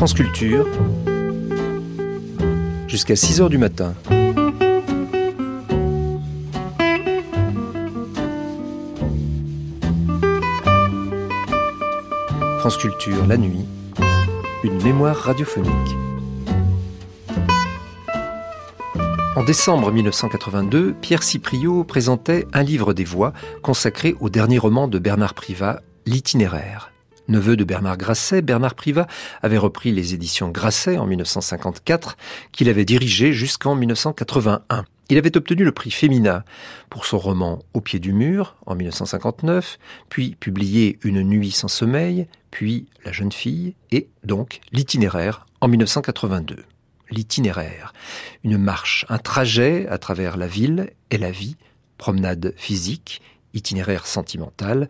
France jusqu'à 6 heures du matin. France Culture, la nuit, une mémoire radiophonique. En décembre 1982, Pierre Cipriot présentait un livre des voix consacré au dernier roman de Bernard Privat, L'itinéraire. Neveu de Bernard Grasset, Bernard Privat avait repris les éditions Grasset en 1954, qu'il avait dirigées jusqu'en 1981. Il avait obtenu le prix Femina pour son roman Au pied du mur en 1959, puis publié Une nuit sans sommeil, puis La jeune fille et donc L'itinéraire en 1982. L'itinéraire, une marche, un trajet à travers la ville et la vie, promenade physique, itinéraire sentimental,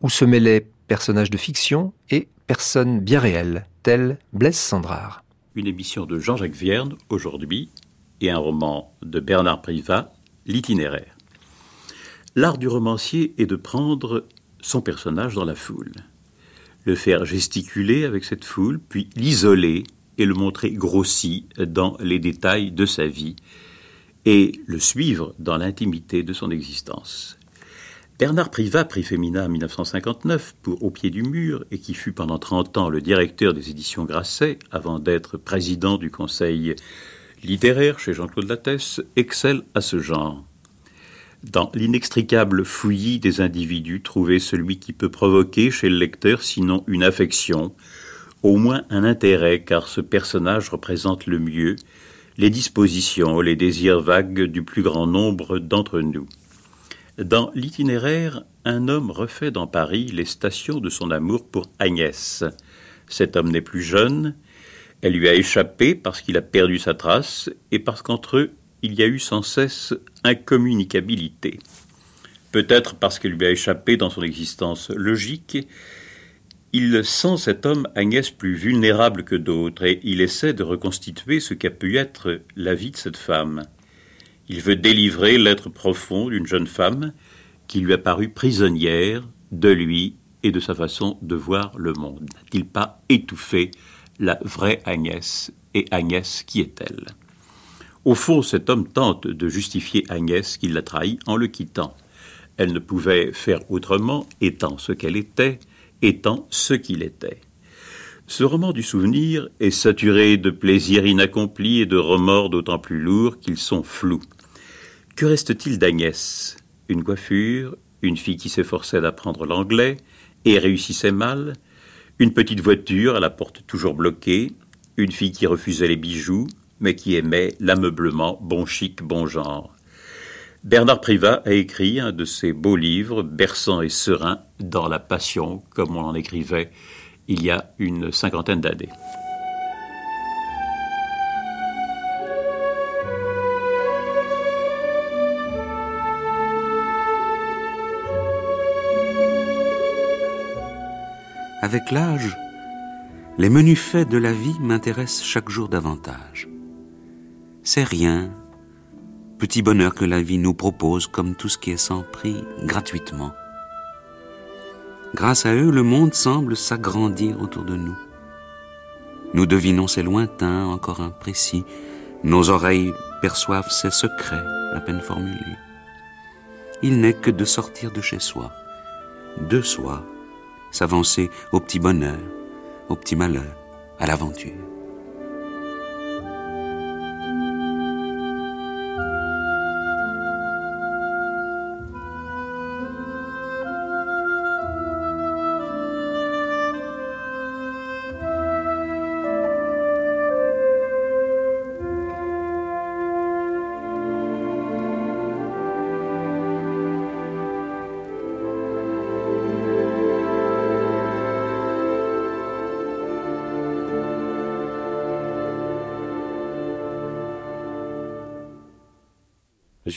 où se mêlaient personnages de fiction et personnes bien réelles, telles Blaise Sandrard. Une émission de Jean-Jacques Vierne aujourd'hui et un roman de Bernard Privat, L'itinéraire. L'art du romancier est de prendre son personnage dans la foule, le faire gesticuler avec cette foule, puis l'isoler et le montrer grossi dans les détails de sa vie, et le suivre dans l'intimité de son existence. Bernard Privat, prix Féminin en 1959 pour Au pied du mur et qui fut pendant 30 ans le directeur des éditions Grasset avant d'être président du conseil littéraire chez Jean-Claude Lattès, excelle à ce genre. Dans l'inextricable fouillis des individus, trouver celui qui peut provoquer chez le lecteur sinon une affection, au moins un intérêt, car ce personnage représente le mieux les dispositions, les désirs vagues du plus grand nombre d'entre nous. Dans l'itinéraire, un homme refait dans Paris les stations de son amour pour Agnès. Cet homme n'est plus jeune, elle lui a échappé parce qu'il a perdu sa trace et parce qu'entre eux, il y a eu sans cesse incommunicabilité. Peut-être parce qu'elle lui a échappé dans son existence logique, il sent cet homme Agnès plus vulnérable que d'autres et il essaie de reconstituer ce qu'a pu être la vie de cette femme. Il veut délivrer l'être profond d'une jeune femme qui lui a paru prisonnière de lui et de sa façon de voir le monde. N'a-t-il pas étouffé la vraie Agnès et Agnès qui est-elle? Au fond, cet homme tente de justifier Agnès qui l'a trahi en le quittant. Elle ne pouvait faire autrement, étant ce qu'elle était, étant ce qu'il était. Ce roman du souvenir est saturé de plaisirs inaccomplis et de remords d'autant plus lourds qu'ils sont flous. Que reste-t-il d'Agnès? Une coiffure, une fille qui s'efforçait d'apprendre l'anglais et réussissait mal, une petite voiture à la porte toujours bloquée, une fille qui refusait les bijoux, mais qui aimait l'ameublement bon chic, bon genre. Bernard Privat a écrit un de ses beaux livres, berçant et serein, dans la passion, comme on en écrivait il y a une cinquantaine d'années. Avec l'âge, les menus faits de la vie m'intéressent chaque jour davantage. C'est rien, petit bonheur que la vie nous propose comme tout ce qui est sans prix gratuitement. Grâce à eux, le monde semble s'agrandir autour de nous. Nous devinons ses lointains, encore imprécis. Nos oreilles perçoivent ses secrets, à peine formulés. Il n'est que de sortir de chez soi, de soi, s'avancer au petit bonheur, au petit malheur, à l'aventure.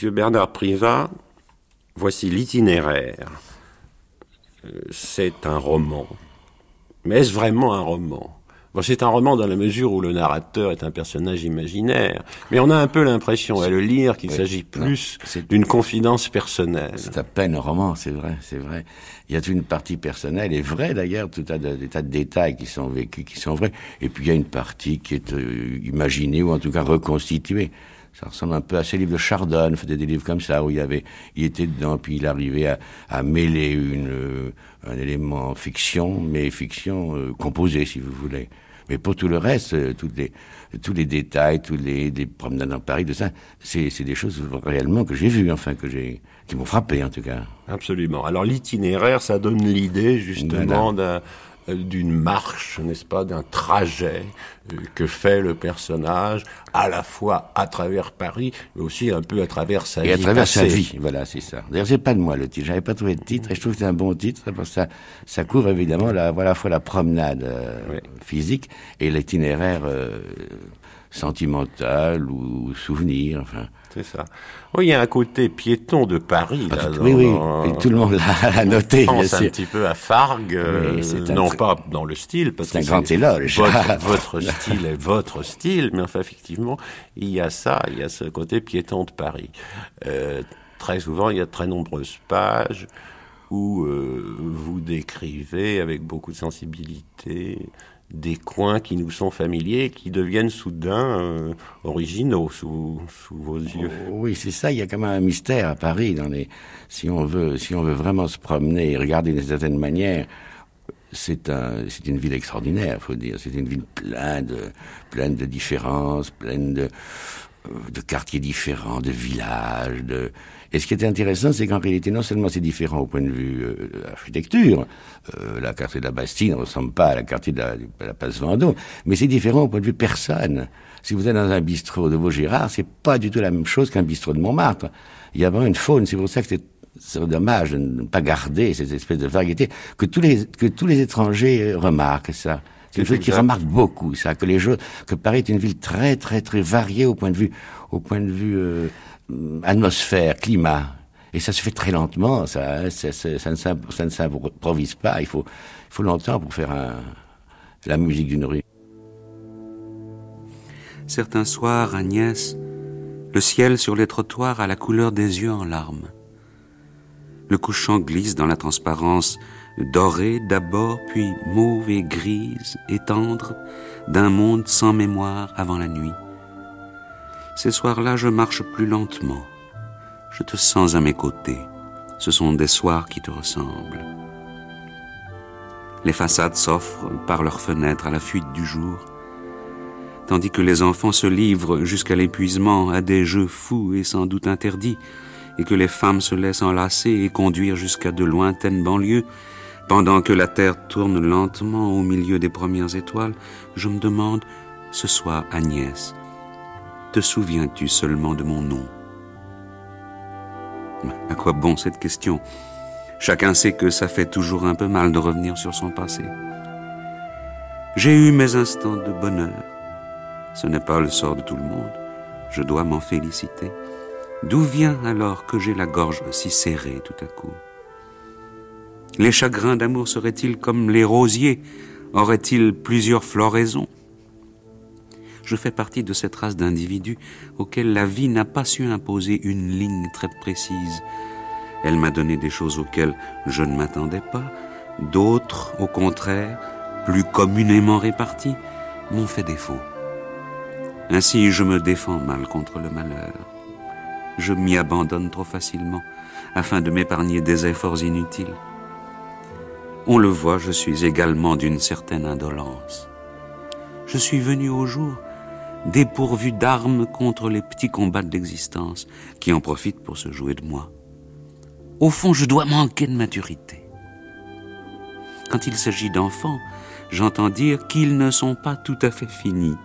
Monsieur Bernard Privat, voici l'itinéraire. Euh, c'est un roman. Mais est-ce vraiment un roman? Bon, c'est un roman dans la mesure où le narrateur est un personnage imaginaire, mais on a un peu l'impression à le lire qu'il s'agit plus d'une confidence personnelle. C'est à peine un roman, c'est vrai, c'est vrai. Il y a toute une partie personnelle, et vraie d'ailleurs, tout un tas, de détails qui sont vécus, qui sont vrais, et puis il y a une partie qui est euh, imaginée ou en tout cas reconstituée. Ça ressemble un peu à ces livres de Chardon, faisait des livres comme ça où il y avait, il était dedans, puis il arrivait à, à mêler une, euh, un élément fiction, mais fiction euh, composée, si vous voulez. Mais pour tout le reste, euh, tous les, tous les détails, tous les, les promenades dans Paris, tout ça, c'est, c'est des choses réellement que j'ai vues, enfin, que j'ai, qui m'ont frappé, en tout cas. Absolument. Alors, l'itinéraire, ça donne l'idée, justement, d'un, d'une marche, n'est-ce pas, d'un trajet euh, que fait le personnage, à la fois à travers Paris, mais aussi un peu à travers sa vie. Et à travers sa vie, voilà, c'est ça. D'ailleurs, c'est pas de moi le titre, j'avais pas trouvé de titre, et je trouve que c'est un bon titre, parce que ça, ça couvre évidemment la, voilà, à la fois la promenade euh, physique et l'itinéraire sentimental ou souvenir, enfin. C'est ça. Oui, il y a un côté piéton de Paris. Ah, là, oui, oui, et tout le monde l'a noté. On pense un petit peu à Fargue, euh, non pas dans le style, parce que c'est un grand éloge. Votre, votre style est votre style, mais enfin effectivement, il y a ça, il y a ce côté piéton de Paris. Euh, très souvent, il y a de très nombreuses pages où euh, vous décrivez avec beaucoup de sensibilité des coins qui nous sont familiers, qui deviennent soudain euh, originaux sous, sous, vos yeux. Oh, oui, c'est ça. Il y a quand même un mystère à Paris. Dans les, si on veut, si on veut vraiment se promener et regarder d'une certaine manière, c'est un, c'est une ville extraordinaire, faut dire. C'est une ville pleine de, pleine de différences, pleine de, euh, de quartiers différents, de villages, de, et ce qui était intéressant, c'est qu'en réalité, non seulement c'est différent au point de vue euh, de l'architecture, euh, la quartier de la Bastille ne ressemble pas à la quartier de la, de la place Vendôme, mais c'est différent au point de vue personne. Si vous êtes dans un bistrot de Vaugirard, c'est pas du tout la même chose qu'un bistrot de Montmartre. Il y a vraiment une faune, c'est pour ça que c'est dommage de ne pas garder cette espèce de variété, que tous les, que tous les étrangers remarquent ça. C'est une chose qui remarque beaucoup, ça, que les gens, que Paris est une ville très, très, très variée au point de vue, au point de vue euh, atmosphère, climat. Et ça se fait très lentement, ça, ça, ça, ne s'improvise pas. Il faut, il faut longtemps pour faire la musique d'une rue. Certains soirs, Agnès, le ciel sur les trottoirs a la couleur des yeux en larmes. Le couchant glisse dans la transparence dorée d'abord, puis mauve et grise et tendre d'un monde sans mémoire avant la nuit. Ces soirs-là, je marche plus lentement. Je te sens à mes côtés. Ce sont des soirs qui te ressemblent. Les façades s'offrent par leurs fenêtres à la fuite du jour, tandis que les enfants se livrent jusqu'à l'épuisement à des jeux fous et sans doute interdits, et que les femmes se laissent enlacer et conduire jusqu'à de lointaines banlieues, pendant que la terre tourne lentement au milieu des premières étoiles, je me demande, ce soir, Agnès, te souviens-tu seulement de mon nom? À quoi bon cette question? Chacun sait que ça fait toujours un peu mal de revenir sur son passé. J'ai eu mes instants de bonheur. Ce n'est pas le sort de tout le monde. Je dois m'en féliciter. D'où vient alors que j'ai la gorge si serrée tout à coup? Les chagrins d'amour seraient-ils comme les rosiers? Auraient-ils plusieurs floraisons? Je fais partie de cette race d'individus auxquels la vie n'a pas su imposer une ligne très précise. Elle m'a donné des choses auxquelles je ne m'attendais pas, d'autres, au contraire, plus communément réparties, m'ont fait défaut. Ainsi, je me défends mal contre le malheur. Je m'y abandonne trop facilement afin de m'épargner des efforts inutiles. On le voit, je suis également d'une certaine indolence. Je suis venu au jour dépourvu d'armes contre les petits combats de l'existence qui en profitent pour se jouer de moi. Au fond, je dois manquer de maturité. Quand il s'agit d'enfants, j'entends dire qu'ils ne sont pas tout à fait finis.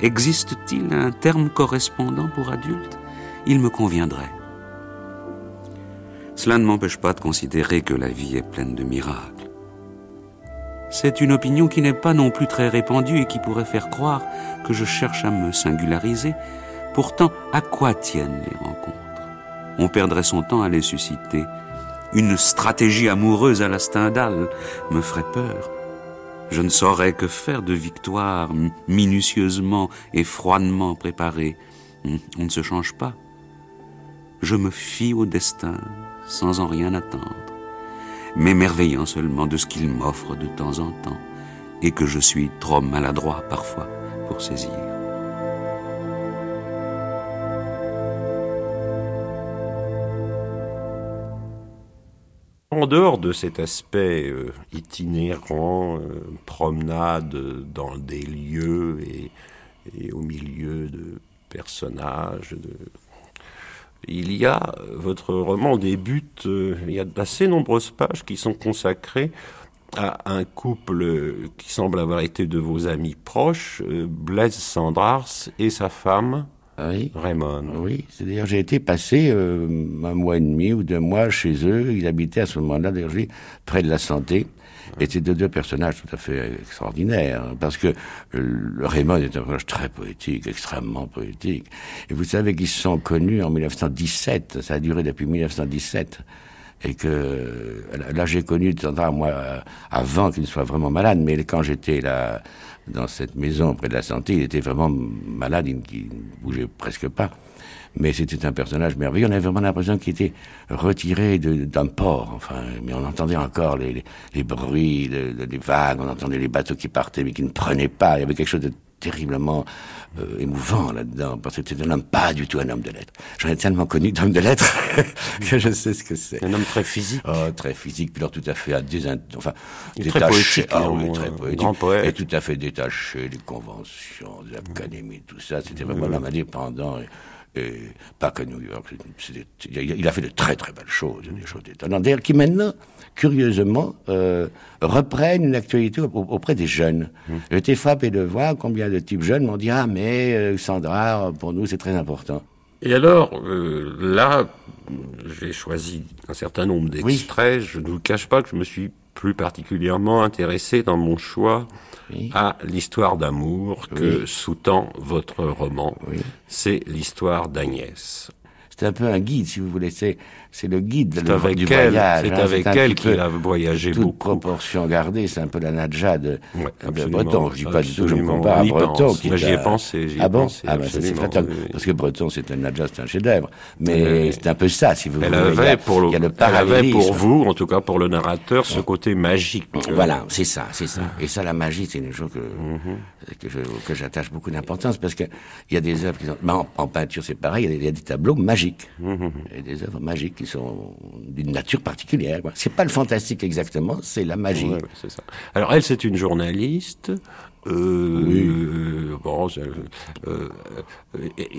Existe-t-il un terme correspondant pour adultes? Il me conviendrait. Cela ne m'empêche pas de considérer que la vie est pleine de miracles. C'est une opinion qui n'est pas non plus très répandue et qui pourrait faire croire que je cherche à me singulariser. Pourtant, à quoi tiennent les rencontres? On perdrait son temps à les susciter. Une stratégie amoureuse à la Stendhal me ferait peur. Je ne saurais que faire de victoires minutieusement et froidement préparées. Hmm, on ne se change pas. Je me fie au destin sans en rien attendre, m'émerveillant seulement de ce qu'il m'offre de temps en temps et que je suis trop maladroit parfois pour saisir. En dehors de cet aspect euh, itinérant, euh, promenade dans des lieux et, au milieu de personnages, il y a, votre roman débute, euh, il y a d'assez nombreuses pages qui sont consacrées à un couple qui semble avoir été de vos amis proches, Blaise Sandrars et sa femme, oui. Raymond. Oui, c'est-à-dire j'ai été passé euh, un mois et demi ou deux mois chez eux. Ils habitaient à ce moment-là, d'ailleurs, près de la santé. Et c'était deux personnages tout à fait extraordinaires, hein, parce que euh, Raymond est un personnage très poétique, extrêmement poétique. Et vous savez qu'ils sont connus en 1917, ça a duré depuis 1917 et que là j'ai connu Sandra moi avant qu'il ne soit vraiment malade, mais quand j'étais là dans cette maison près de la santé. Il était vraiment malade, il, ne bougeait presque pas. Mais c'était un personnage merveilleux. On avait vraiment l'impression qu'il était retiré d'un port. Enfin, mais on entendait encore les, les, bruits, les, vagues, on entendait les bateaux qui partaient mais qui ne prenaient pas. Il y avait quelque chose de terriblement euh, émouvant là-dedans, parce que c'était un homme pas du tout un homme de lettres. J'en ai tellement connu d'hommes de lettres que je sais ce que c'est. Un homme très physique. Oh, très physique, puis alors tout à fait à des, enfin, détaché. Très poétique, ah, oui, très poétique. Grand poète. Et tout à fait détaché des conventions, des académies, tout ça. C'était vraiment l'homme indépendant. Et, et pas que New York. il a fait de très très belles choses, des choses étonnantes. D'ailleurs, qui maintenant, curieusement, euh, reprennent une actualité auprès des jeunes. Mmh. J'étais frappé de voir combien de types jeunes m'ont dit Ah, mais euh, Sandra, pour nous, c'est très important. Et alors, euh, là, j'ai choisi un certain nombre d'extraits. Je ne vous cache pas que je me suis plus particulièrement intéressé dans mon choix à l'histoire d'amour que sous-tend votre roman. C'est l'histoire d'Agnès. C'est un peu un guide, si vous voulez. C'est c'est le guide du voyage. C'est hein, avec elle qu'il a voyagé toute beaucoup. proportion gardée, c'est un peu la Nadja de, Breton. Je dis pas du tout que je me compare à Breton. Qui j'y ai pensé. ah bon pensé, Ah ben c'est. Parce que Breton, c'est un Nadja, c'est un chef-d'œuvre. Mais c'est un peu ça, si vous elle voulez. Avait pour le, elle avait pour vous, en tout cas pour le narrateur, ce côté magique. Voilà, c'est ça, c'est ça. Et ça, la magie, c'est une chose que, mhm. que j'attache beaucoup d'importance parce que il y a des œuvres qui sont, en, peinture, c'est pareil, il y, a des tableaux magiques. Mhm. Il y a des œuvres magiques qui sont d'une nature particulière. C'est pas le fantastique exactement, c'est la magie. Alors elle, c'est une journaliste. Euh, oui. Euh, bon, euh,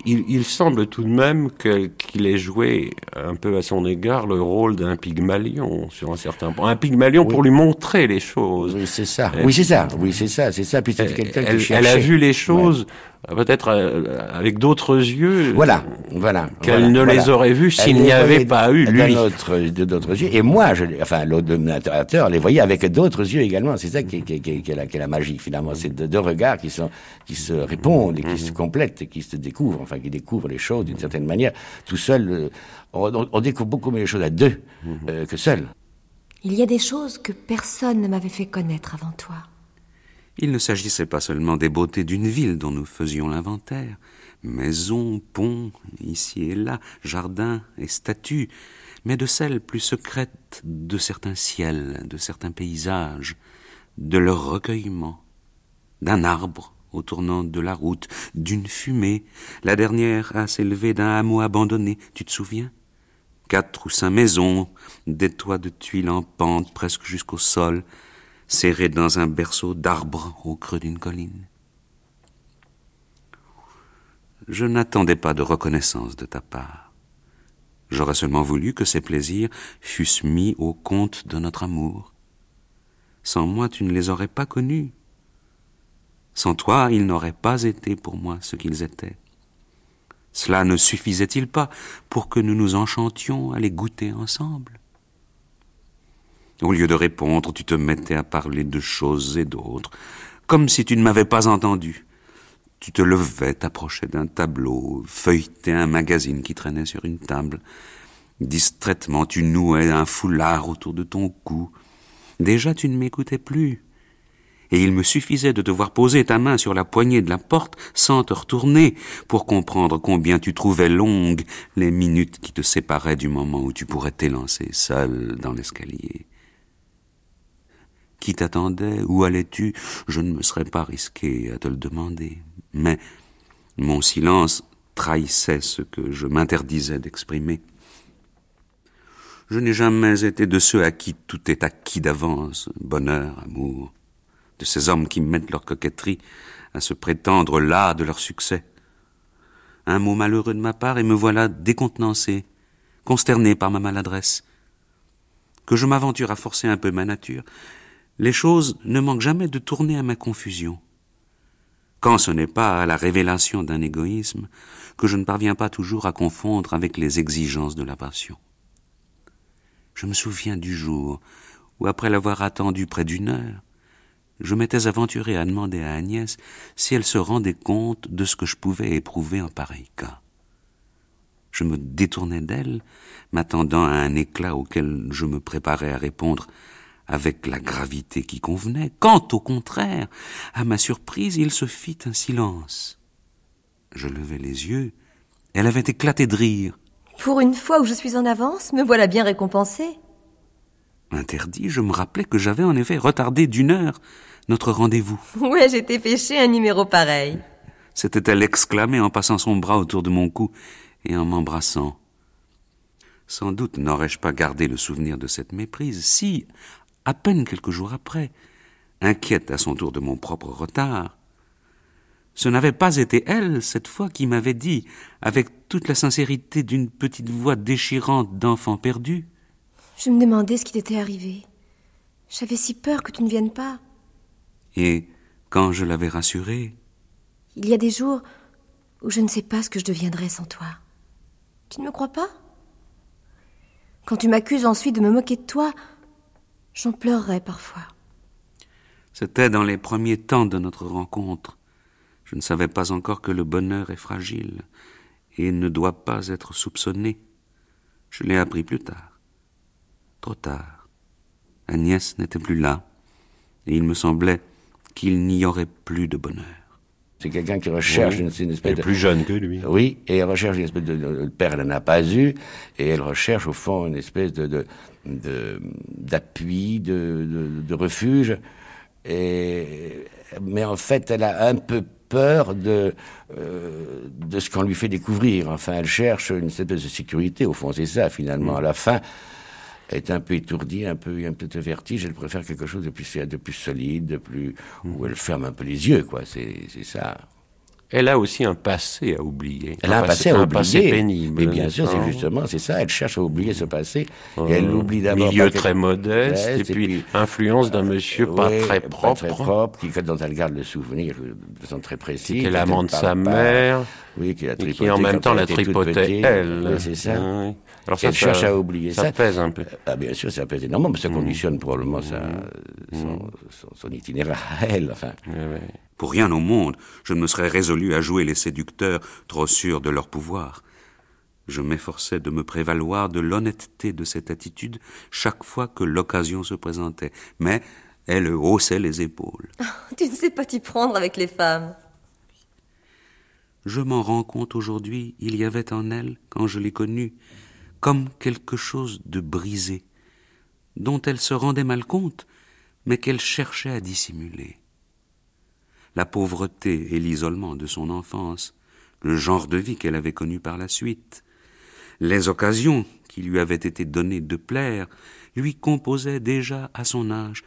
il, semble tout de même qu'il ait joué un peu à son égard le rôle d'un pygmalion sur un certain point. Un pygmalion pour lui montrer les choses. Oui, c'est ça. oui, c'est ça. Oui, c'est ça. C'est ça. Puis quelqu'un qui Elle a vu les choses peut-être euh, avec d'autres yeux. Voilà, voilà. Qu'elle ne les aurait vus s'il n'y avait pas eu lui. De d'autres yeux. Et moi, je, enfin, l'autre les voyait avec d'autres yeux également. C'est ça qui, qui, qui, qui, est la, qui, est la, magie finalement. C'est deux, regards qui sont qui se répondent et qui se complètent et qui se découvrent. Enfin, qui découvrent les choses d'une certaine manière. Tout seul, euh, on, on, découvre beaucoup mieux les choses à deux euh, que seul. Il y a des choses que personne ne m'avait fait connaître avant toi. Il ne s'agissait pas seulement des beautés d'une ville dont nous faisions l'inventaire, maisons, ponts, ici et là, jardins et statues, mais de celles plus secrètes de certains ciels, de certains paysages, de leur recueillement, d'un arbre au tournant de la route, d'une fumée, la dernière à s'élever d'un hameau abandonné, tu te souviens? Quatre ou cinq maisons, des toits de tuiles en pente presque jusqu'au sol, serré dans un berceau d'arbres au creux d'une colline. Je n'attendais pas de reconnaissance de ta part. J'aurais seulement voulu que ces plaisirs fussent mis au compte de notre amour. Sans moi, tu ne les aurais pas connus. Sans toi, ils n'auraient pas été pour moi ce qu'ils étaient. Cela ne suffisait-il pas pour que nous nous enchantions à les goûter ensemble? Au lieu de répondre, tu te mettais à parler de choses et d'autres, comme si tu ne m'avais pas entendu. Tu te levais, t'approchais d'un tableau, feuilletais un magazine qui traînait sur une table. Distraitement, tu nouais un foulard autour de ton cou. Déjà, tu ne m'écoutais plus. Et il me suffisait de devoir poser ta main sur la poignée de la porte sans te retourner pour comprendre combien tu trouvais longues les minutes qui te séparaient du moment où tu pourrais t'élancer seul dans l'escalier. Qui t'attendait? Où allais-tu? Je ne me serais pas risqué à te le demander. Mais mon silence trahissait ce que je m'interdisais d'exprimer. Je n'ai jamais été de ceux à qui tout est acquis d'avance, bonheur, amour, de ces hommes qui mettent leur coquetterie à se prétendre là de leur succès. Un mot malheureux de ma part et me voilà décontenancé, consterné par ma maladresse. Que je m'aventure à forcer un peu ma nature, les choses ne manquent jamais de tourner à ma confusion. Quand ce n'est pas à la révélation d'un égoïsme que je ne parviens pas toujours à confondre avec les exigences de la passion. Je me souviens du jour où, après l'avoir attendu près d'une heure, je m'étais aventuré à demander à Agnès si elle se rendait compte de ce que je pouvais éprouver en pareil cas. Je me détournais d'elle, m'attendant à un éclat auquel je me préparais à répondre avec la gravité qui convenait, quand au contraire, à ma surprise, il se fit un silence. Je levai les yeux, elle avait éclaté de rire. Pour une fois où je suis en avance, me voilà bien récompensée. Interdit, je me rappelais que j'avais en effet retardé d'une heure notre rendez-vous. Ouais, j'étais pêché un numéro pareil. S'était-elle exclamée en passant son bras autour de mon cou et en m'embrassant. Sans doute n'aurais-je pas gardé le souvenir de cette méprise si, à peine quelques jours après, inquiète à son tour de mon propre retard, ce n'avait pas été elle, cette fois, qui m'avait dit, avec toute la sincérité d'une petite voix déchirante d'enfant perdu. Je me demandais ce qui t'était arrivé. J'avais si peur que tu ne viennes pas. Et quand je l'avais rassurée. Il y a des jours où je ne sais pas ce que je deviendrais sans toi. Tu ne me crois pas? Quand tu m'accuses ensuite de me moquer de toi, j'en pleurerais parfois. C'était dans les premiers temps de notre rencontre. Je ne savais pas encore que le bonheur est fragile et ne doit pas être soupçonné. Je l'ai appris plus tard. Trop tard. Agnès n'était plus là, et il me semblait qu'il n'y aurait plus de bonheur. C'est quelqu'un qui recherche une, une, espèce elle est plus jeune que lui. Oui, et elle recherche une espèce de... Le père, elle n'en a pas eu, et elle recherche au fond une espèce de... de d'appui, de, de, de, refuge. Et, mais en fait, elle a un peu peur de, euh, de ce qu'on lui fait découvrir. Enfin, elle cherche une espèce de sécurité, au fond, c'est ça, finalement. À la fin, est un peu étourdie, un peu, un peu de vertige. Elle préfère quelque chose de plus, de plus solide, de plus, où elle ferme un peu les yeux, quoi. C'est, c'est ça. Elle a aussi un passé à oublier. Elle a un passé, à un oublier. passé pénible. Mais bien sûr, c'est justement, c'est ça. Elle cherche à oublier ce passé. Et elle l'oublie d'abord. Milieu très modeste, et, puis, puis influence d'un monsieur euh, pas ouais, très pas propre. très propre, qui, dont elle garde le souvenir de façon très précise. Qui est l'amant de sa mère. Oui, qui a et qui en même temps la tripotait elle. Oui, c'est ça. Oui. Alors ça, elle ça, cherche à oublier ça. ça. pèse un peu. Ah, bien sûr, ça pèse énormément, mais ça conditionne probablement sa, son, son, son, itinéraire à elle. Enfin. Oui, oui. Pour rien au monde, je ne me serais résolu à jouer les séducteurs trop sûrs de leur pouvoir. Je m'efforçais de me prévaloir de l'honnêteté de cette attitude chaque fois que l'occasion se présentait, mais elle haussait les épaules. tu ne sais pas t'y prendre avec les femmes. Je m'en rends compte aujourd'hui, il y avait en elle, quand je l'ai connue, comme quelque chose de brisé, dont elle se rendait mal compte, mais qu'elle cherchait à dissimuler. La pauvreté et l'isolement de son enfance, le genre de vie qu'elle avait connu par la suite, les occasions qui lui avaient été données de plaire, lui composaient déjà à son âge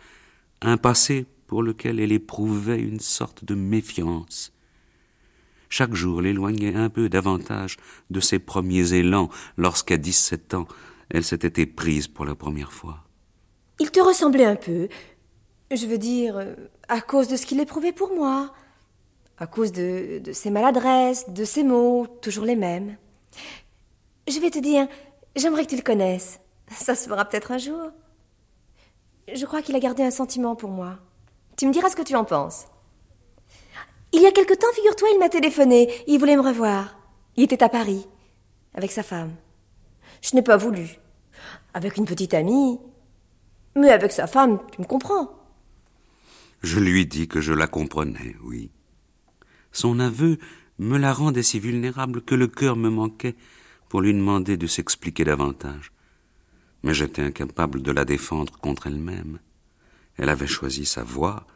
un passé pour lequel elle éprouvait une sorte de méfiance. Chaque jour l'éloignait un peu davantage de ses premiers élans lorsqu'à dix-sept ans elle s'était éprise pour la première fois. Il te ressemblait un peu. Je veux dire, à cause de ce qu'il éprouvait pour moi, à cause de, ses maladresses, de ses mots, toujours les mêmes. Je vais te dire, j'aimerais que tu le connaisses. Ça se fera peut-être un jour. Je crois qu'il a gardé un sentiment pour moi. Tu me diras ce que tu en penses. Il y a quelque temps, figure-toi, il m'a téléphoné. Il voulait me revoir. Il était à Paris, avec sa femme. Je n'ai pas voulu. Avec une petite amie. Mais avec sa femme, tu me comprends. Je lui dis que je la comprenais, oui. Son aveu me la rendait si vulnérable que le cœur me manquait pour lui demander de s'expliquer davantage. Mais j'étais incapable de la défendre contre elle-même. Elle avait choisi sa voie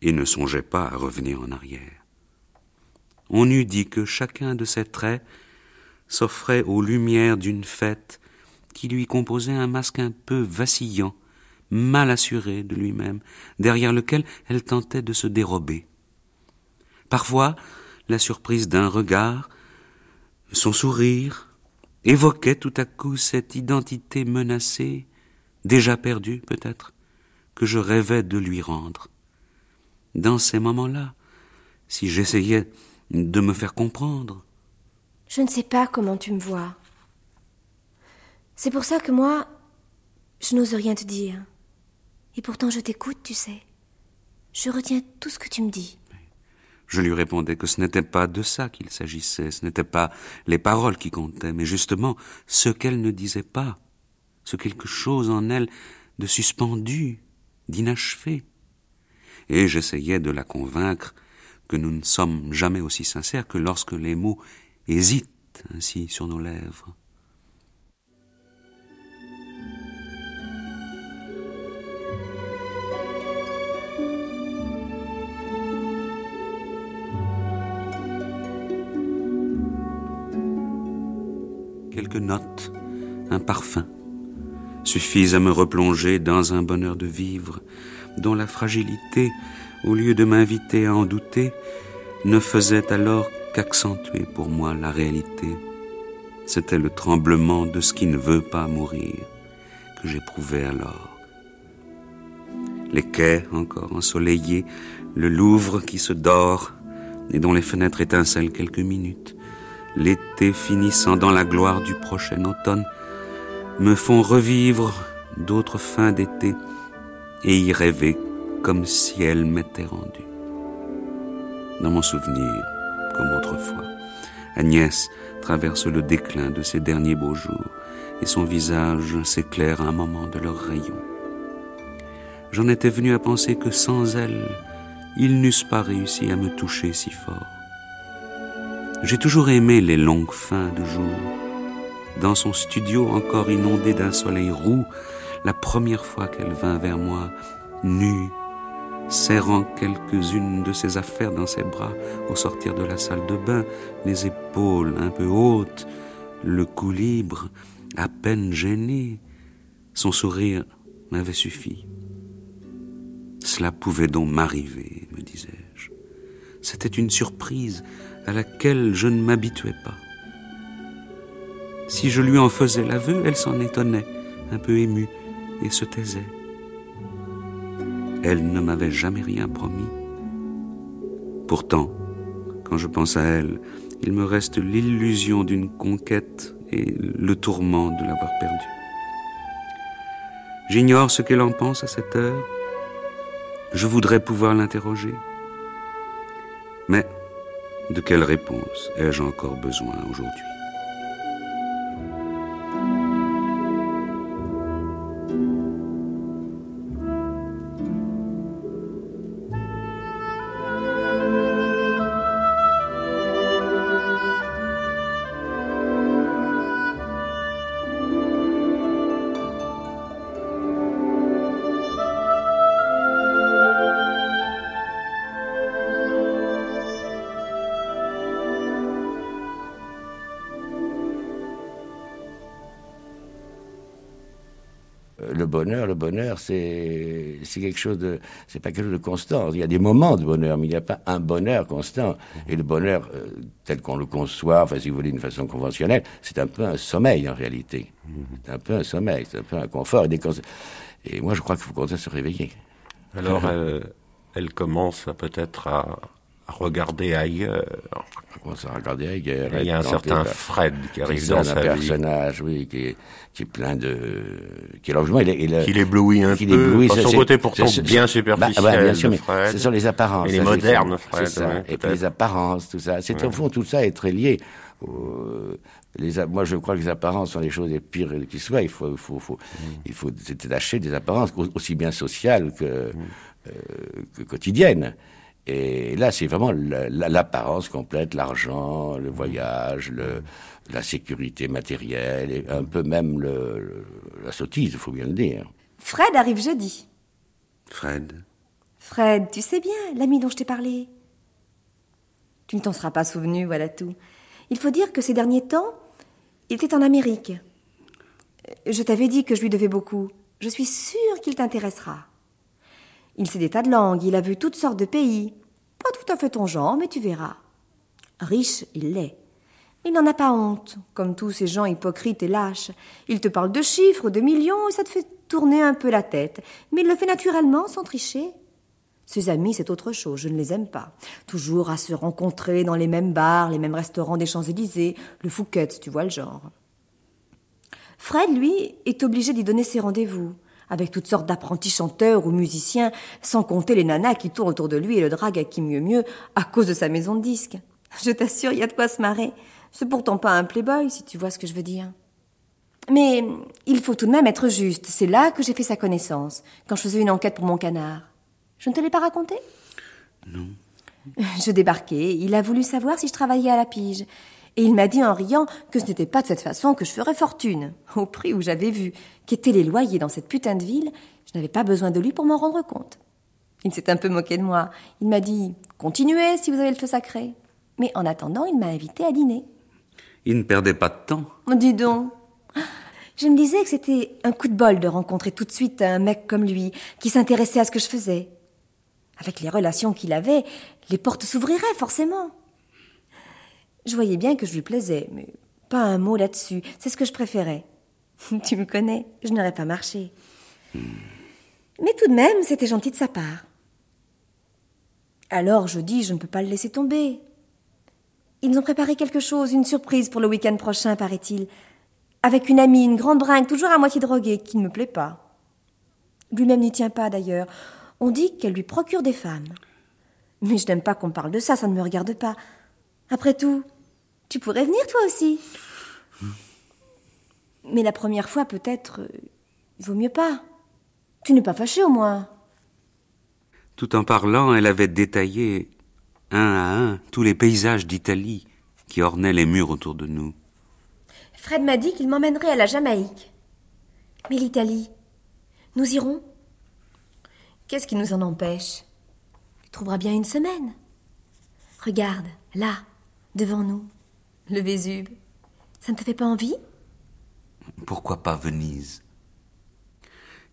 et ne songeait pas à revenir en arrière. On eût dit que chacun de ses traits s'offrait aux lumières d'une fête qui lui composait un masque un peu vacillant, mal assuré de lui-même, derrière lequel elle tentait de se dérober. Parfois, la surprise d'un regard, son sourire, évoquait tout à coup cette identité menacée, déjà perdue peut-être, que je rêvais de lui rendre. Dans ces moments-là, si j'essayais de me faire comprendre. Je ne sais pas comment tu me vois. C'est pour ça que moi, je n'ose rien te dire. Et pourtant je t'écoute, tu sais. Je retiens tout ce que tu me dis. Je lui répondais que ce n'était pas de ça qu'il s'agissait, ce n'était pas les paroles qui comptaient, mais justement ce qu'elle ne disait pas, ce quelque chose en elle de suspendu, d'inachevé. Et j'essayais de la convaincre que nous ne sommes jamais aussi sincères que lorsque les mots hésitent ainsi sur nos lèvres. Quelques notes, un parfum, suffisent à me replonger dans un bonheur de vivre dont la fragilité, au lieu de m'inviter à en douter, ne faisait alors qu'accentuer pour moi la réalité. C'était le tremblement de ce qui ne veut pas mourir que j'éprouvais alors. Les quais encore ensoleillés, le Louvre qui se dort et dont les fenêtres étincellent quelques minutes, l'été finissant dans la gloire du prochain automne, me font revivre d'autres fins d'été et y rêver comme si elle m'était rendue. Dans mon souvenir, comme autrefois, Agnès traverse le déclin de ses derniers beaux jours et son visage s'éclaire à un moment de leurs rayons. J'en étais venu à penser que sans elle, ils n'eussent pas réussi à me toucher si fort. J'ai toujours aimé les longues fins de jour. Dans son studio encore inondé d'un soleil roux, la première fois qu'elle vint vers moi, nue, serrant quelques-unes de ses affaires dans ses bras au sortir de la salle de bain, les épaules un peu hautes, le cou libre, à peine gêné. Son sourire m'avait suffi. Cela pouvait donc m'arriver, me disais-je. C'était une surprise à laquelle je ne m'habituais pas. Si je lui en faisais l'aveu, elle s'en étonnait, un peu émue et se taisait. Elle ne m'avait jamais rien promis. Pourtant, quand je pense à elle, il me reste l'illusion d'une conquête et le tourment de l'avoir perdue. J'ignore ce qu'elle en pense à cette heure. Je voudrais pouvoir l'interroger. Mais de quelle réponse ai-je encore besoin aujourd'hui? Le bonheur, c'est quelque chose de, c'est pas quelque chose de constant. Il y a des moments de bonheur, mais il n'y a pas un bonheur constant. Et le bonheur, euh, tel qu'on le conçoit, enfin, si vous voulez, d'une façon conventionnelle, c'est un peu un sommeil en réalité. C'est un peu un sommeil, c'est un peu un confort. Et, moi, je crois qu'il faut qu'on se réveiller. Alors, elle commence peut-être à, regarder ailleurs. commence à regarder ailleurs. Il y a un certain Fred qui arrive dans sa un personnage, oui, qui est, qui est plein de, qui est largement, il, il, qui l'éblouit un qui peu. Éblouit, par son côté pourtant bien superficiel. Bah, bien sûr, ce sont les apparences. Et les modernes, Fred. Ça. et puis les apparences, tout ça. C'est au fond tout ça est très lié. les, moi, je crois que les apparences sont les choses les pires qui soient. Il faut, il faut, faut, mm. il faut se détacher des apparences, aussi bien sociales que, quotidienne. Et là, c'est vraiment l'apparence complète, l'argent, le voyage, le, la sécurité matérielle, et un peu même le, la sottise, il faut bien le dire. Fred arrive jeudi. Fred Fred, tu sais bien, l'ami dont je t'ai parlé. Tu ne t'en seras pas souvenu, voilà tout. Il faut dire que ces derniers temps, il était en Amérique. Je t'avais dit que je lui devais beaucoup. Je suis sûre qu'il t'intéressera. Il sait des tas de langues, il a vu toutes sortes de pays. Pas tout à fait ton genre, mais tu verras. Riche, il l'est. Il n'en a pas honte, comme tous ces gens hypocrites et lâches. Il te parle de chiffres, de millions, et ça te fait tourner un peu la tête. Mais il le fait naturellement, sans tricher. Ses amis, c'est autre chose, je ne les aime pas. Toujours à se rencontrer dans les mêmes bars, les mêmes restaurants des Champs-Élysées, le Fouquet's, tu vois le genre. Fred, lui, est obligé d'y donner ses rendez-vous avec toutes sortes d'apprentis chanteurs ou musiciens, sans compter les nanas qui tournent autour de lui et le draguent à qui mieux mieux à cause de sa maison de disques. Je t'assure, il y a de quoi se marrer. C'est pourtant pas un playboy, si tu vois ce que je veux dire. Mais il faut tout de même être juste. C'est là que j'ai fait sa connaissance, quand je faisais une enquête pour mon canard. Je ne te l'ai pas raconté? Non. Je débarquais, il a voulu savoir si je travaillais à la pige. Et il m'a dit en riant que ce n'était pas de cette façon que je ferais fortune. Au prix où j'avais vu qu'étaient les loyers dans cette putain de ville, je n'avais pas besoin de lui pour m'en rendre compte. Il s'est un peu moqué de moi. Il m'a dit Continuez si vous avez le feu sacré. Mais en attendant, il m'a invité à dîner. Il ne perdait pas de temps. Dis donc. Je me disais que c'était un coup de bol de rencontrer tout de suite un mec comme lui, qui s'intéressait à ce que je faisais. Avec les relations qu'il avait, les portes s'ouvriraient forcément. Je voyais bien que je lui plaisais, mais pas un mot là-dessus. C'est ce que je préférais. tu me connais, je n'aurais pas marché. Mais tout de même, c'était gentil de sa part. Alors je dis, je ne peux pas le laisser tomber. Ils ont préparé quelque chose, une surprise pour le week-end prochain, paraît-il. Avec une amie, une grande bringue, toujours à moitié droguée, qui ne me plaît pas. Lui-même n'y tient pas, d'ailleurs. On dit qu'elle lui procure des femmes. Mais je n'aime pas qu'on parle de ça, ça ne me regarde pas. Après tout, tu pourrais venir toi aussi. Mais la première fois, peut-être, euh, il vaut mieux pas. Tu n'es pas fâché au moins. Tout en parlant, elle avait détaillé, un à un, tous les paysages d'Italie qui ornaient les murs autour de nous. Fred m'a dit qu'il m'emmènerait à la Jamaïque. Mais l'Italie, nous irons Qu'est-ce qui nous en empêche? Tu trouveras bien une semaine. Regarde, là, devant nous, le Vésube. Ça ne te fait pas envie? Pourquoi pas Venise?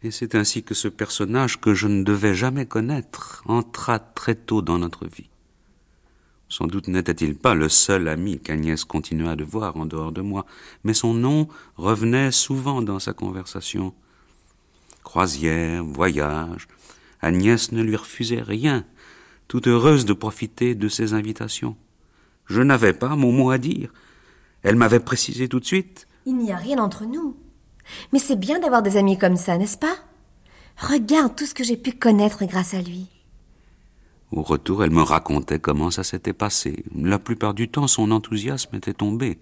Et c'est ainsi que ce personnage que je ne devais jamais connaître entra très tôt dans notre vie. Sans doute n'était-il pas le seul ami qu'Agnès continua de voir en dehors de moi, mais son nom revenait souvent dans sa conversation. Croisière, voyage, Agnès ne lui refusait rien, toute heureuse de profiter de ses invitations. Je n'avais pas mon mot à dire. Elle m'avait précisé tout de suite. Il n'y a rien entre nous. Mais c'est bien d'avoir des amis comme ça, n'est-ce pas? Regarde tout ce que j'ai pu connaître grâce à lui. Au retour, elle me racontait comment ça s'était passé. La plupart du temps, son enthousiasme était tombé.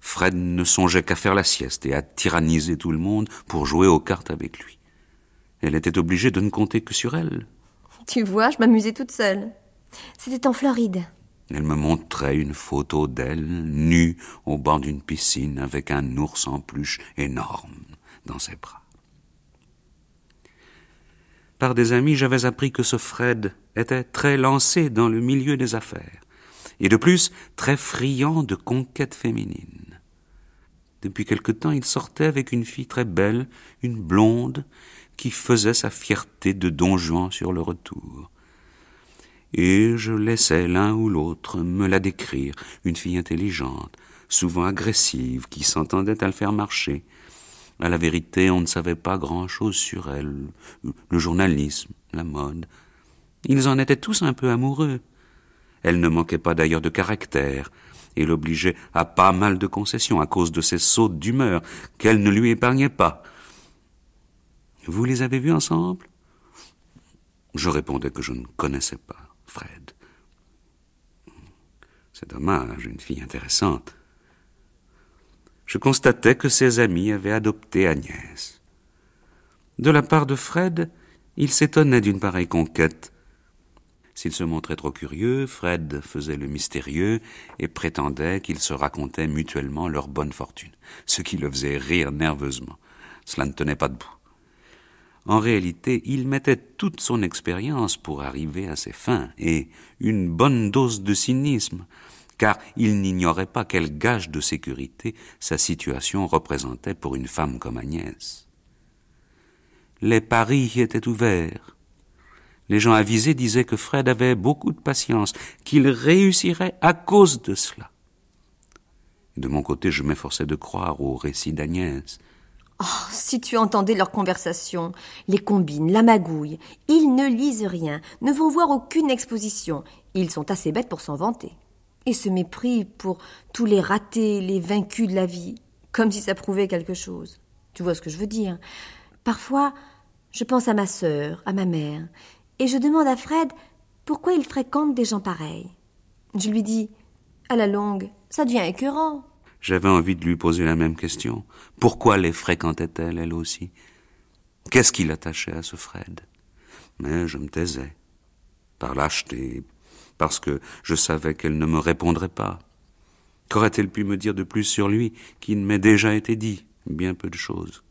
Fred ne songeait qu'à faire la sieste et à tyranniser tout le monde pour jouer aux cartes avec lui. Elle était obligée de ne compter que sur elle. Tu vois, je m'amusais toute seule. C'était en Floride. Elle me montrait une photo d'elle, nue, au bord d'une piscine, avec un ours en peluche énorme dans ses bras. Par des amis, j'avais appris que ce Fred était très lancé dans le milieu des affaires, et de plus très friand de conquêtes féminines. Depuis quelque temps, il sortait avec une fille très belle, une blonde, qui faisait sa fierté de don Juan sur le retour et je laissais l'un ou l'autre me la décrire, une fille intelligente, souvent agressive, qui s'entendait à le faire marcher. À la vérité, on ne savait pas grand-chose sur elle, le journalisme, la mode. Ils en étaient tous un peu amoureux. Elle ne manquait pas d'ailleurs de caractère, et l'obligeait à pas mal de concessions à cause de ses sautes d'humeur qu'elle ne lui épargnait pas. Vous les avez vus ensemble? Je répondais que je ne connaissais pas. Fred. C'est dommage, une fille intéressante. Je constatais que ses amis avaient adopté Agnès. De la part de Fred, Il s'étonnait d'une pareille conquête. S'il se montrait trop curieux, Fred faisait le mystérieux et prétendait qu'ils se racontaient mutuellement leur bonne fortune, ce qui le faisait rire nerveusement. Cela ne tenait pas debout. En réalité, il mettait toute son expérience pour arriver à ses fins, et une bonne dose de cynisme, car il n'ignorait pas quel gage de sécurité sa situation représentait pour une femme comme Agnès. Les paris étaient ouverts. Les gens avisés disaient que Fred avait beaucoup de patience, qu'il réussirait à cause de cela. De mon côté, je m'efforçais de croire au récit d'Agnès. Oh, si tu entendais leur conversation, les combines, la magouille. Ils ne lisent rien, ne vont voir aucune exposition. Ils sont assez bêtes pour s'en vanter. Et se mépris pour tous les ratés, les vaincus de la vie, comme si ça prouvait quelque chose. Tu vois ce que je veux dire? Parfois, je pense à ma sœur, à ma mère, et je demande à Fred pourquoi il fréquente des gens pareils. Je lui dis, à la longue, ça devient écœurant. J'avais envie de lui poser la même question. Pourquoi les fréquentait-elle, elle aussi? Qu'est-ce qui l'attachait à ce Fred? Mais je me taisais, par lâcheté, parce que je savais qu'elle ne me répondrait pas. Qu'aurait-elle pu me dire de plus sur lui qui ne m'ait déjà été dit? Bien peu de choses.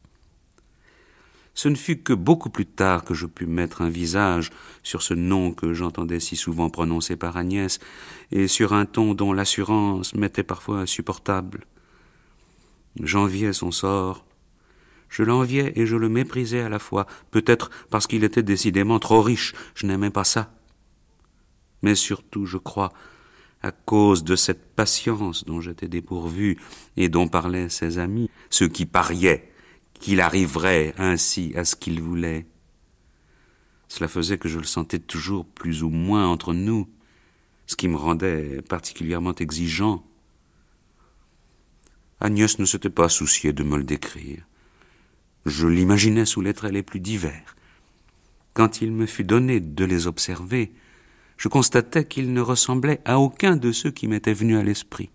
Ce ne fut que beaucoup plus tard que je pus mettre un visage sur ce nom que j'entendais si souvent prononcé par Agnès, et sur un ton dont l'assurance m'était parfois insupportable. J'enviais son sort. Je l'enviais et je le méprisais à la fois, peut-être parce qu'il était décidément trop riche, je n'aimais pas ça. Mais surtout, je crois, à cause de cette patience dont j'étais dépourvu et dont parlaient ses amis, ceux qui pariaient qu'il arriverait ainsi à ce qu'il voulait. Cela faisait que je le sentais toujours plus ou moins entre nous, ce qui me rendait particulièrement exigeant. Agnès ne s'était pas souciée de me le décrire. Je l'imaginais sous les traits les plus divers. Quand il me fut donné de les observer, je constatai qu'il ne ressemblait à aucun de ceux qui m'étaient venus à l'esprit.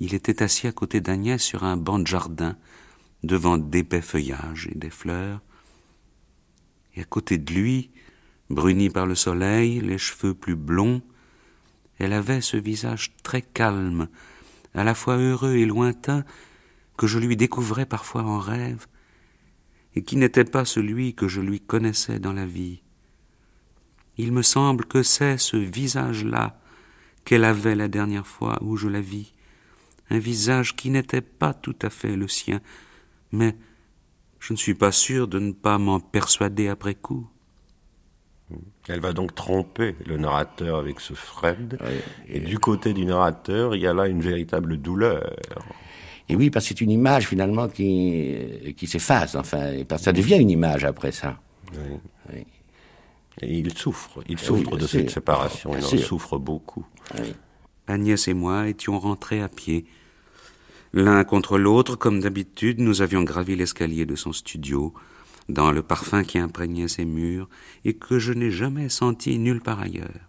Il était assis à côté d'Agnès sur un banc de jardin, devant d'épais feuillages et des fleurs, et à côté de lui, brunie par le soleil, les cheveux plus blonds, elle avait ce visage très calme, à la fois heureux et lointain, que je lui découvrais parfois en rêve, et qui n'était pas celui que je lui connaissais dans la vie. Il me semble que c'est ce visage-là qu'elle avait la dernière fois où je la vis, un visage qui n'était pas tout à fait le sien, mais je ne suis pas sûr de ne pas m'en persuader après coup. Elle va donc tromper le narrateur avec ce Fred. et du côté du narrateur, il y a là une véritable douleur. Et oui, parce que c'est une image finalement qui, qui s'efface, enfin, parce que ça devient une image après ça. Oui. Et il souffre, il souffre de cette séparation, il en souffre beaucoup. Agnès et moi étions rentrés à pied L'un contre l'autre, comme d'habitude, nous avions gravi l'escalier de son studio, dans le parfum qui imprégnait ses murs et que je n'ai jamais senti nulle part ailleurs.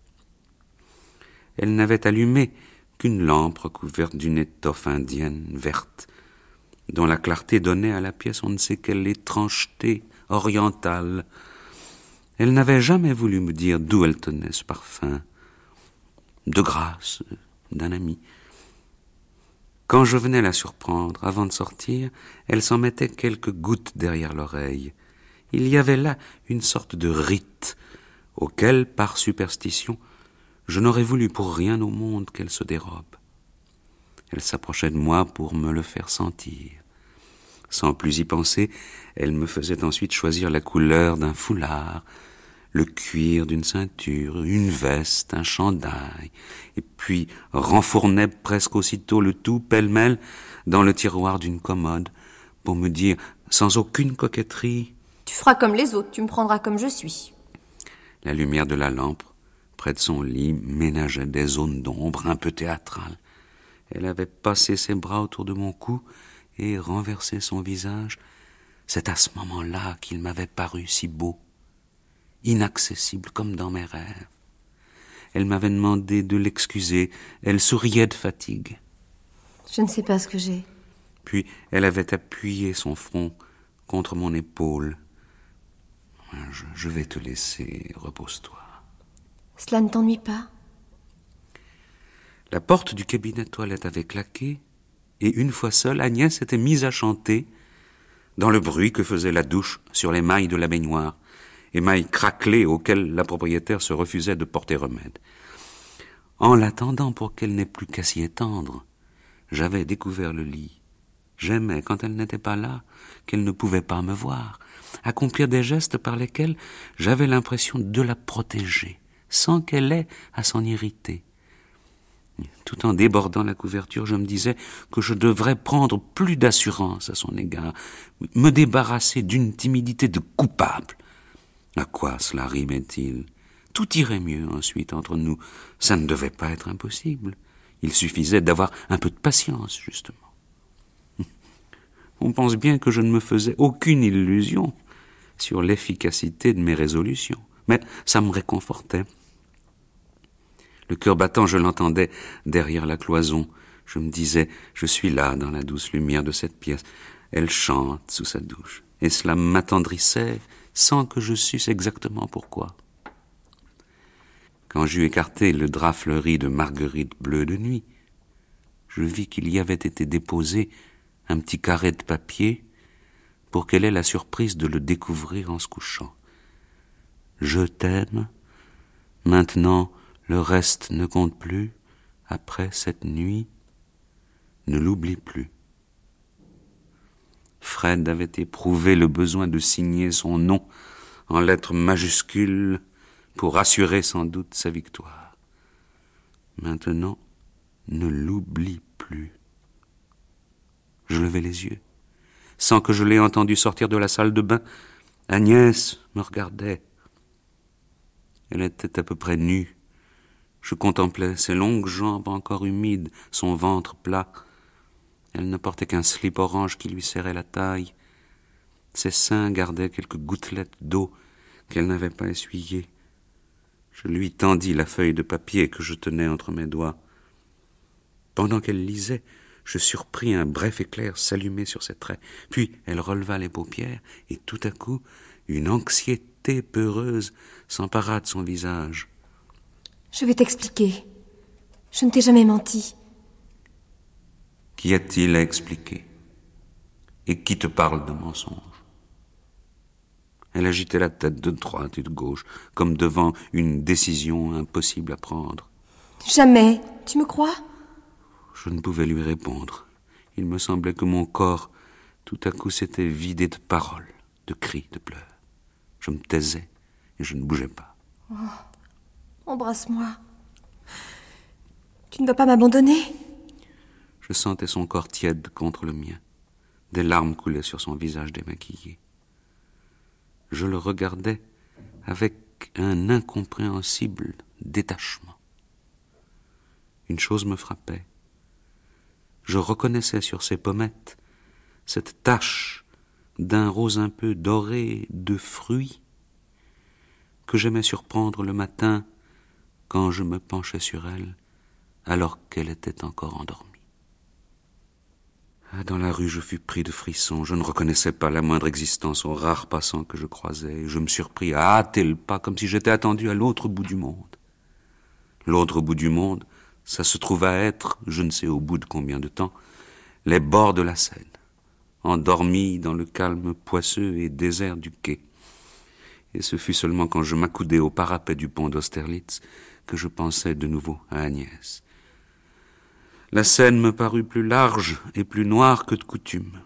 Elle n'avait allumé qu'une lampe recouverte d'une étoffe indienne verte, dont la clarté donnait à la pièce on ne sait quelle étrangeté orientale. Elle n'avait jamais voulu me dire d'où elle tenait ce parfum, de grâce d'un ami. Quand je venais la surprendre, avant de sortir, elle s'en mettait quelques gouttes derrière l'oreille. Il y avait là une sorte de rite, auquel, par superstition, je n'aurais voulu pour rien au monde qu'elle se dérobe. Elle s'approchait de moi pour me le faire sentir. Sans plus y penser, elle me faisait ensuite choisir la couleur d'un foulard, le cuir d'une ceinture, une veste, un chandail, et puis renfournait presque aussitôt le tout pêle-mêle dans le tiroir d'une commode, pour me dire, sans aucune coquetterie Tu feras comme les autres, tu me prendras comme je suis. La lumière de la lampe, près de son lit, ménageait des zones d'ombre un peu théâtrales. Elle avait passé ses bras autour de mon cou et renversé son visage. C'est à ce moment-là qu'il m'avait paru si beau inaccessible comme dans mes rêves. Elle m'avait demandé de l'excuser, elle souriait de fatigue. Je ne sais pas ce que j'ai. Puis elle avait appuyé son front contre mon épaule. Je, je vais te laisser, repose-toi. Cela ne t'ennuie pas? La porte du cabinet toilette avait claqué, et une fois seule, Agnès s'était mise à chanter dans le bruit que faisait la douche sur les mailles de la baignoire, et mailles craquelées auxquelles la propriétaire se refusait de porter remède. En l'attendant pour qu'elle n'ait plus qu'à s'y étendre, j'avais découvert le lit. J'aimais, quand elle n'était pas là, qu'elle ne pouvait pas me voir, accomplir des gestes par lesquels j'avais l'impression de la protéger, sans qu'elle ait à s'en irriter. Tout en débordant la couverture, je me disais que je devrais prendre plus d'assurance à son égard, me débarrasser d'une timidité de coupable. À quoi cela rimait-il? Tout irait mieux ensuite entre nous. Ça ne devait pas être impossible. Il suffisait d'avoir un peu de patience, justement. On pense bien que je ne me faisais aucune illusion sur l'efficacité de mes résolutions, mais ça me réconfortait. Le cœur battant, je l'entendais derrière la cloison. Je me disais, je suis là dans la douce lumière de cette pièce. Elle chante sous sa douche. Et cela m'attendrissait sans que je susse exactement pourquoi. Quand j'eus écarté le drap fleuri de marguerite bleue de nuit, je vis qu'il y avait été déposé un petit carré de papier pour qu'elle ait la surprise de le découvrir en se couchant. Je t'aime. Maintenant, le reste ne compte plus, après cette nuit, ne l'oublie plus. Fred avait éprouvé le besoin de signer son nom en lettres majuscules pour assurer sans doute sa victoire. Maintenant, ne l'oublie plus. Je levai les yeux. Sans que je l'aie entendu sortir de la salle de bain, Agnès me regardait. Elle était à peu près nue, je contemplais ses longues jambes encore humides, son ventre plat. Elle ne portait qu'un slip orange qui lui serrait la taille. Ses seins gardaient quelques gouttelettes d'eau qu'elle n'avait pas essuyées. Je lui tendis la feuille de papier que je tenais entre mes doigts. Pendant qu'elle lisait, je surpris un bref éclair s'allumer sur ses traits. Puis elle releva les paupières, et tout à coup, une anxiété peureuse s'empara de son visage. Je vais t'expliquer. Je ne t'ai jamais menti. Qu'y a-t-il à expliquer? Et qui te parle de mensonge Elle agitait la tête de droite et de gauche, comme devant une décision impossible à prendre. Jamais. Tu me crois? Je ne pouvais lui répondre. Il me semblait que mon corps, tout à coup, s'était vidé de paroles, de cris, de pleurs. Je me taisais et je ne bougeais pas. Oh. Embrasse-moi. Tu ne vas pas m'abandonner? Je sentais son corps tiède contre le mien. Des larmes coulaient sur son visage démaquillé. Je le regardais avec un incompréhensible détachement. Une chose me frappait. Je reconnaissais sur ses pommettes cette tache d'un rose un peu doré de fruits que j'aimais surprendre le matin quand je me penchais sur elle, alors qu'elle était encore endormie. Ah, dans la rue, je fus pris de frissons. Je ne reconnaissais pas la moindre existence aux rares passants que je croisais. Je me surpris à hâter le pas comme si j'étais attendu à l'autre bout du monde. L'autre bout du monde, ça se trouve à être, je ne sais au bout de combien de temps, les bords de la Seine, endormis dans le calme poisseux et désert du quai. Et ce fut seulement quand je m'accoudai au parapet du pont d'Austerlitz que je pensais de nouveau à Agnès. La scène me parut plus large et plus noire que de coutume,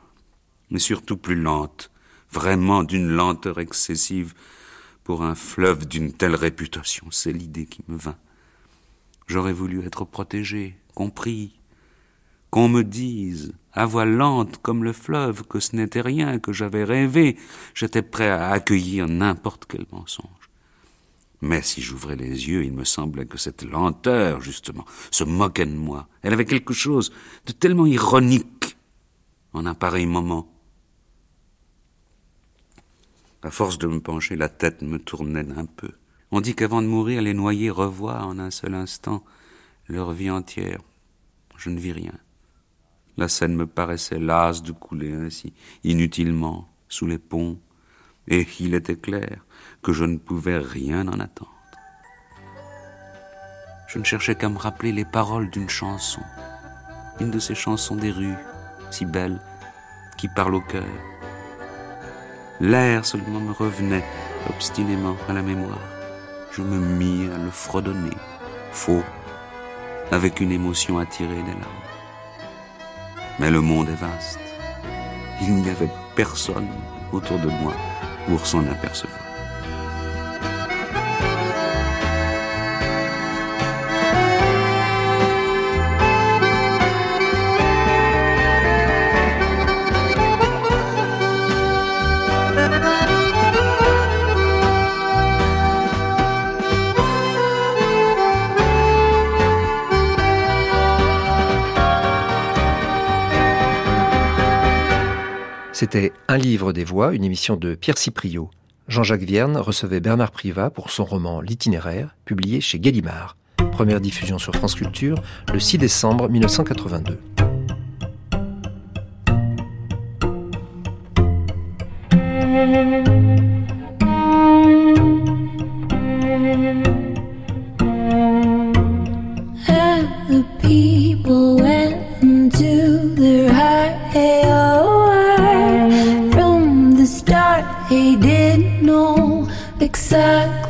mais surtout plus lente, vraiment d'une lenteur excessive pour un fleuve d'une telle réputation. C'est l'idée qui me vint. J'aurais voulu être protégé, compris, qu'on me dise, à voix lente comme le fleuve, que ce n'était rien, que j'avais rêvé, j'étais prêt à accueillir n'importe quel mensonge. Mais si j'ouvrais les yeux, il me semblait que cette lenteur, justement, se moquait de moi. Elle avait quelque chose de tellement ironique en un pareil moment. À force de me pencher, la tête me tournait un peu. On dit qu'avant de mourir, les noyés revoient en un seul instant leur vie entière. Je ne vis rien. La scène me paraissait lasse de couler ainsi, inutilement, sous les ponts, Et il était clair que je ne pouvais rien en attendre. Je ne cherchais qu'à me rappeler les paroles d'une chanson, une de ces chansons des rues, si belles, qui parlent au cœur. L'air seulement me revenait obstinément à la mémoire. Je me mis à le fredonner, faux, avec une émotion attirée des larmes. Mais le monde est vaste. Il n'y avait personne autour de moi pour s'en apercevoir. C'était Un livre des voix, une émission de Pierre Cipriot. Jean-Jacques Vierne recevait Bernard Privat pour son roman L'itinéraire, publié chez Gallimard. Première diffusion sur France Culture le 6 décembre 1982. of the sad